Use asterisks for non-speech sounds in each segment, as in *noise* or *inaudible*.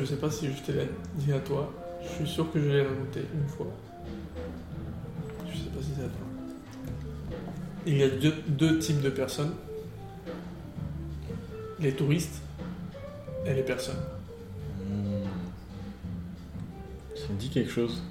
Je sais pas si je te l'ai dit à toi. Je suis sûr que je l'ai rajouté une fois. Je sais pas si c'est à toi. Il y a deux, types de personnes. Les touristes et les personnes. Ça me dit quelque chose.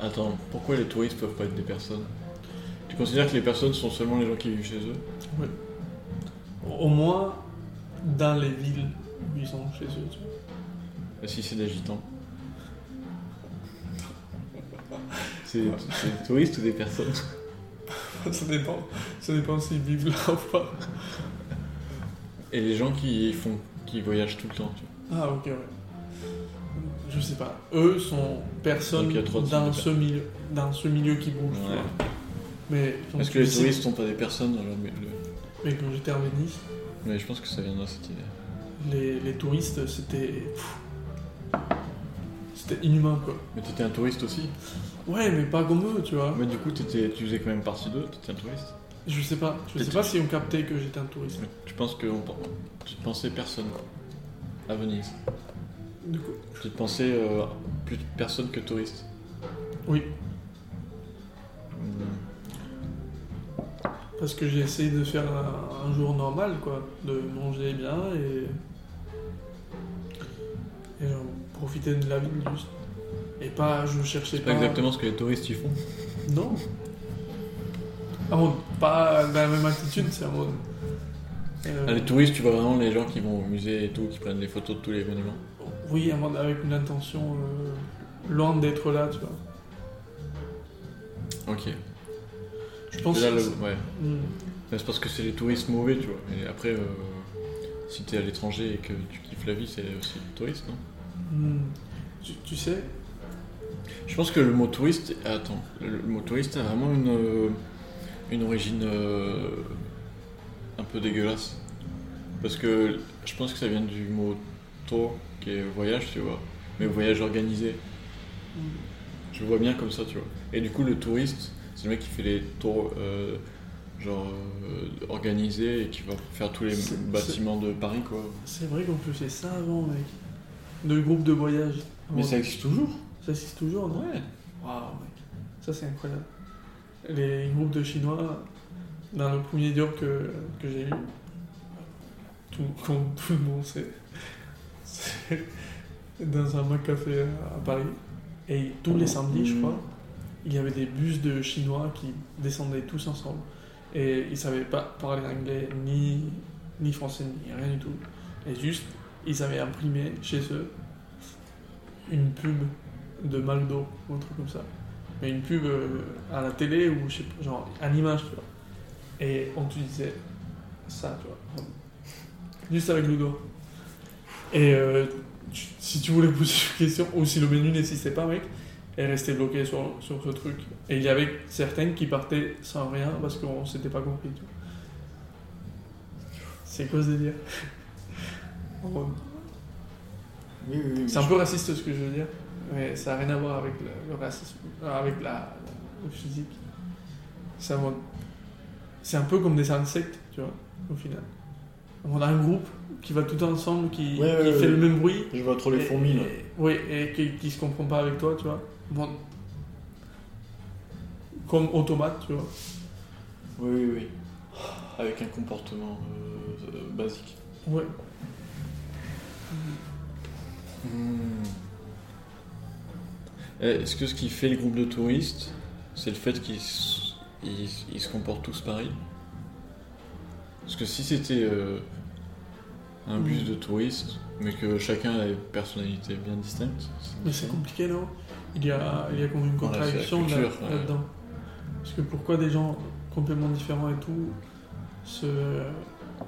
Attends, pourquoi les touristes peuvent pas être des personnes? Tu considères que les personnes sont seulement les gens qui vivent chez eux? Au moins dans les villes où ils sont chez eux. tu vois. Et si c'est des gitans? *laughs* C'est c'est des touristes ou des personnes? *laughs* Ça dépend. Ça dépend s'ils vivent là ou pas. Et les gens qui font, qui voyagent tout le temps, tu vois. Ah ok ouais. Je sais pas. Eux sont personnes dans de ce milieu, dans ce milieu qui bouge. Ouais. Mais Est-ce que les sais- touristes sont pas des personnes dans leur milieu? Mais quand j'étais en Venise, Mais je pense que ça viendra cette idée. les, les touristes c'était c'était inhumain quoi. Mais t'étais un touriste aussi Ouais mais pas comme eux tu vois. Mais du coup, tu faisais quand même partie d'eux, t'étais un touriste? Je sais pas. Je sais pas si on captait que j'étais un touriste. Mais tu penses que on, tu pensais personne à Venise? Du coup. Tu te pensais euh, plus personne que touriste Oui. Parce que j'ai essayé de faire un, un jour normal, quoi. De manger bien et. Et euh, profiter de la vie, juste. Et pas, je cherchais C'est pas. pas exactement ce que les touristes y font. Non. Ah bon, pas dans la même attitude, c'est en mode. euh, Ah, les touristes, tu vois vraiment les gens qui vont au musée et tout, qui prennent des photos de tous les monuments. Oui, avec une intention euh, loin d'être là, tu vois. Ok. Je pense Là, que ouais. Hmm. C'est parce que c'est les touristes mauvais, tu vois. Et après, euh, si t'es à l'étranger et que tu kiffes la vie, c'est aussi le touriste, non? Hmm. Tu, tu sais, Je pense que le mot touriste, attends, le, le mot touriste a vraiment une, euh, une origine euh, un peu dégueulasse. Parce que je pense que ça vient du mot tour, qui est voyage, tu vois. Mais voyage organisé. Je le vois bien comme ça, tu vois. Et du coup, le touriste, c'est le mec qui fait les tours euh, genre euh, organisés et qui va faire tous les bâtiments de Paris, quoi. c'est vrai qu'on faisait ça avant, mec. De groupes de voyage. Mais ça existe toujours Ça existe toujours, non Ouais. Waouh, mec. Ça, c'est incroyable. Les groupes de Chinois, dans le premier job que, que j'ai eu, tout, comme tout le monde sait, c'est *laughs* dans un Mac café à Paris. Et tous les samedis, je crois, il y avait des bus de Chinois qui descendaient tous ensemble. Et ils savaient pas parler anglais, ni, ni français, ni rien du tout. Et juste, ils avaient imprimé chez eux une pub de McDo ou un truc comme ça. Mais une pub euh, à la télé ou je sais pas, genre en image, tu vois. Et on utilisait ça, tu vois. Juste avec le doigt. Et euh, si tu voulais poser une question, ou si le menu n'existait pas, mec, elle restait bloquée sur, sur ce truc. Et il y avait certaines qui partaient sans rien parce qu'on s'était pas compris, vois. C'est quoi ce délire? *laughs* En mode, Oui, oui, oui. c'est un peu raciste ce que je veux dire, mais ça n'a rien à voir avec le, le racisme, euh, avec la, le physique. C'est un peu comme des insectes, tu vois, au final. On a un groupe qui va tout ensemble, qui, Ouais, qui ouais, fait ouais. le même bruit. Je vois trop les et- fourmis, là. Oui, et qui, qui se comprend pas avec toi, tu vois. Bon, comme automate, tu vois. Oui, oui, oui. Avec un comportement euh, euh, basique. Ouais. Eh, Est-ce que ce qui fait le groupe de touristes, c'est le fait qu'ils s- ils, ils se comportent tous pareil? Parce que si c'était euh, un bus Hmm. de touristes, mais que chacun a une personnalité bien distincte, Mais c'est compliqué, non? Il y, a, il y a comme une contradiction là- culture, ouais. là-dedans. Parce que pourquoi des gens complètement différents et tout se,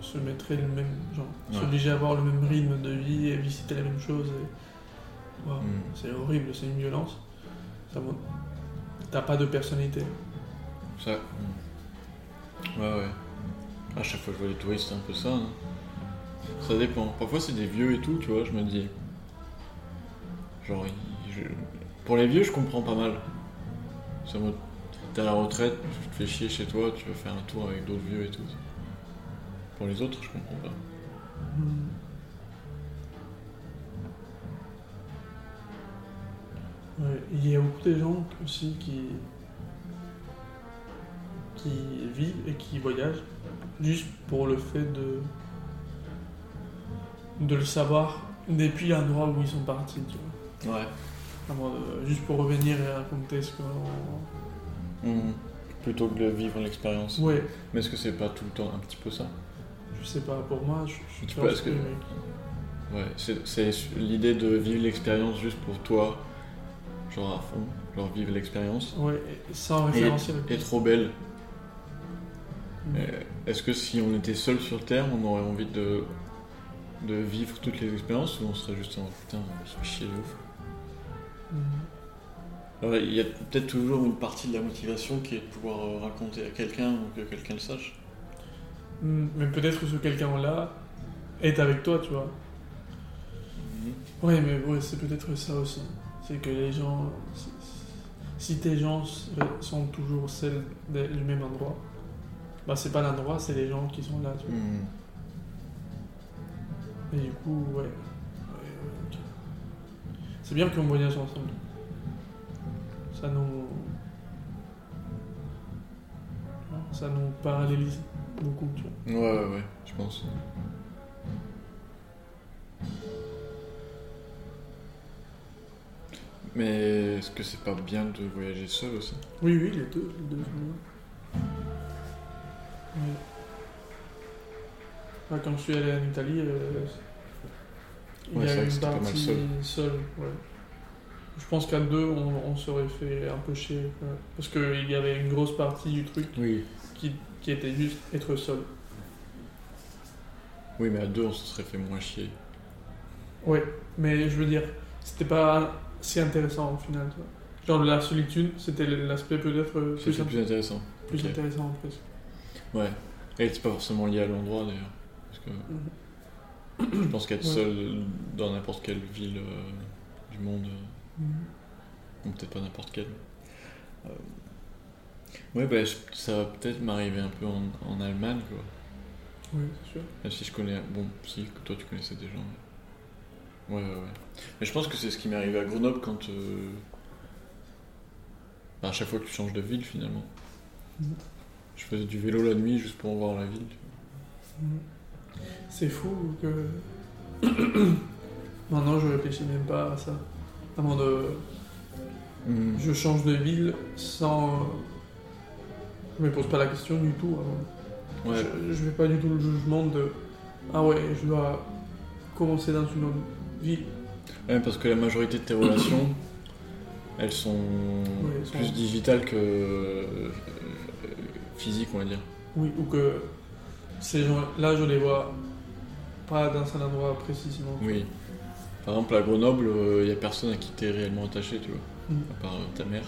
se mettraient le même genre, Ouais. s'obliger à avoir le même rythme de vie et visiter la même chose et... Waouh, Mm. C'est horrible, c'est une violence. Ça T'as pas de personnalité. ça. hmm. Ouais, ouais. À chaque fois que je vois des touristes, c'est un peu ça. hein. Ça dépend. Parfois, c'est des vieux et tout, tu vois, je me dis. Genre, pour les vieux, je comprends pas mal. C'est en mode, T'es à la retraite, tu te fais chier chez toi, tu vas faire un tour avec d'autres vieux et tout. Pour les autres, je comprends pas. Il y a beaucoup de gens aussi qui qui vivent et qui voyagent juste pour le fait de de le savoir depuis l'endroit où ils sont partis, tu vois. Ouais. Euh, juste pour revenir et raconter ce qu'on... Mhm. Plutôt que de vivre l'expérience. Ouais, Mais est-ce que c'est pas tout le temps un petit peu ça? Je sais pas, pour moi, je, je Tu pense penses que- que- Ouais, c'est l'idée de vivre l'expérience juste pour toi, genre à fond, genre vivre l'expérience. Ouais, et sans référentiel. est trop belle. Mm. Euh, Est-ce que si on était seul sur Terre, on aurait envie de, de vivre toutes les expériences ou on serait juste en putain, on se fait chier de ouf Mm. Alors, Il y a peut-être toujours une partie de la motivation qui est de pouvoir euh, raconter à quelqu'un ou que quelqu'un le sache. Mm, Mais peut-être que ce quelqu'un-là est avec toi, tu vois. Ouais, mais ouais, c'est peut-être ça aussi. C'est que les gens. si- Si tes gens sont toujours celles du même endroit, bah c'est pas l'endroit, c'est les gens qui sont là, tu vois. Et du coup, ouais. C'est bien qu'on voyage ensemble. Ça nous. Ça nous parallélise beaucoup, tu vois. Ouais, ouais, ouais, je pense. Mais est-ce que c'est pas bien de voyager seul aussi? Oui, oui, les deux, les deux. Ouais. Quand je suis allé en Italie, euh, il y a une partie seul. seule. Je pense qu'à deux, on, on serait fait un peu chier. Parce qu'il y avait une grosse partie du truc Oui. qui, qui était juste être seul. Oui, mais à deux, on se serait fait moins chier. Ouais, mais je veux dire, c'était pas si intéressant au final. tu vois. Genre la solitude, c'était l'aspect peut-être euh, plus, plus intéressant. plus intéressant presque. Ouais. Et c'est pas forcément lié à l'endroit d'ailleurs. Parce que Mhm. je pense qu'être Ouais. seul dans n'importe quelle ville euh, du monde, euh, Mhm. ou peut-être pas n'importe quelle. euh, Ouais, bah, je- ça va peut-être m'arriver un peu en, en Allemagne, quoi. Oui, c'est sûr. Même si je connais. Bon, si, toi tu connaissais des gens. mais- Ouais, ouais, ouais. Mais je pense que c'est ce qui m'est arrivé à Grenoble quand. euh, bah, à chaque fois que tu changes de ville finalement. Mhm. Je faisais du vélo la nuit juste pour voir la ville. Mhm. C'est fou que. *coughs* Maintenant, je réfléchis même pas à ça. Avant de. Mhm. Je change de ville sans. Je me pose pas la question du tout avant. Ouais, Je, je fais pas du tout le jugement de. Ah ouais, je dois commencer dans une autre ville. Ouais, parce que la majorité de tes relations, *coughs* elles sont elles sont- plus digitales que euh, physiques, on va dire. Oui, ou que ces gens-là, je les vois pas dans un endroit précisément. Oui. Par exemple, à Grenoble, il n'y a personne à qui t'es réellement attaché, tu vois, Mhm. à part euh, ta mère.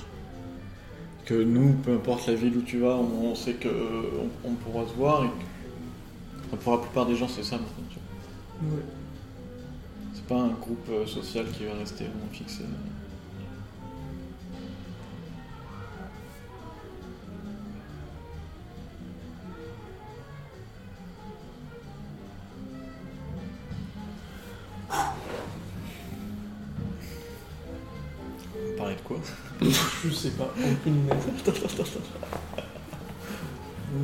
Que nous, peu importe la ville où tu vas, on, on sait que euh, on, pourra se voir et que- enfin, pour la plupart des gens, c'est ça maintenant. tu vois. Ouais. C'est pas un groupe euh, social qui va rester vraiment fixé. Je sais pas, aucune idée.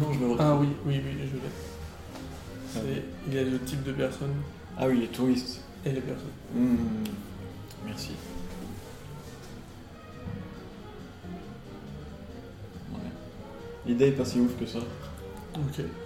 Non, je me retrouve. Ah oui, oui, oui, je l'ai. C'est- Il y a le type de personnes Ah oui, les touristes. et les personnes. Hmm, Merci. Ouais. L'idée est pas si ouf que ça. Ok.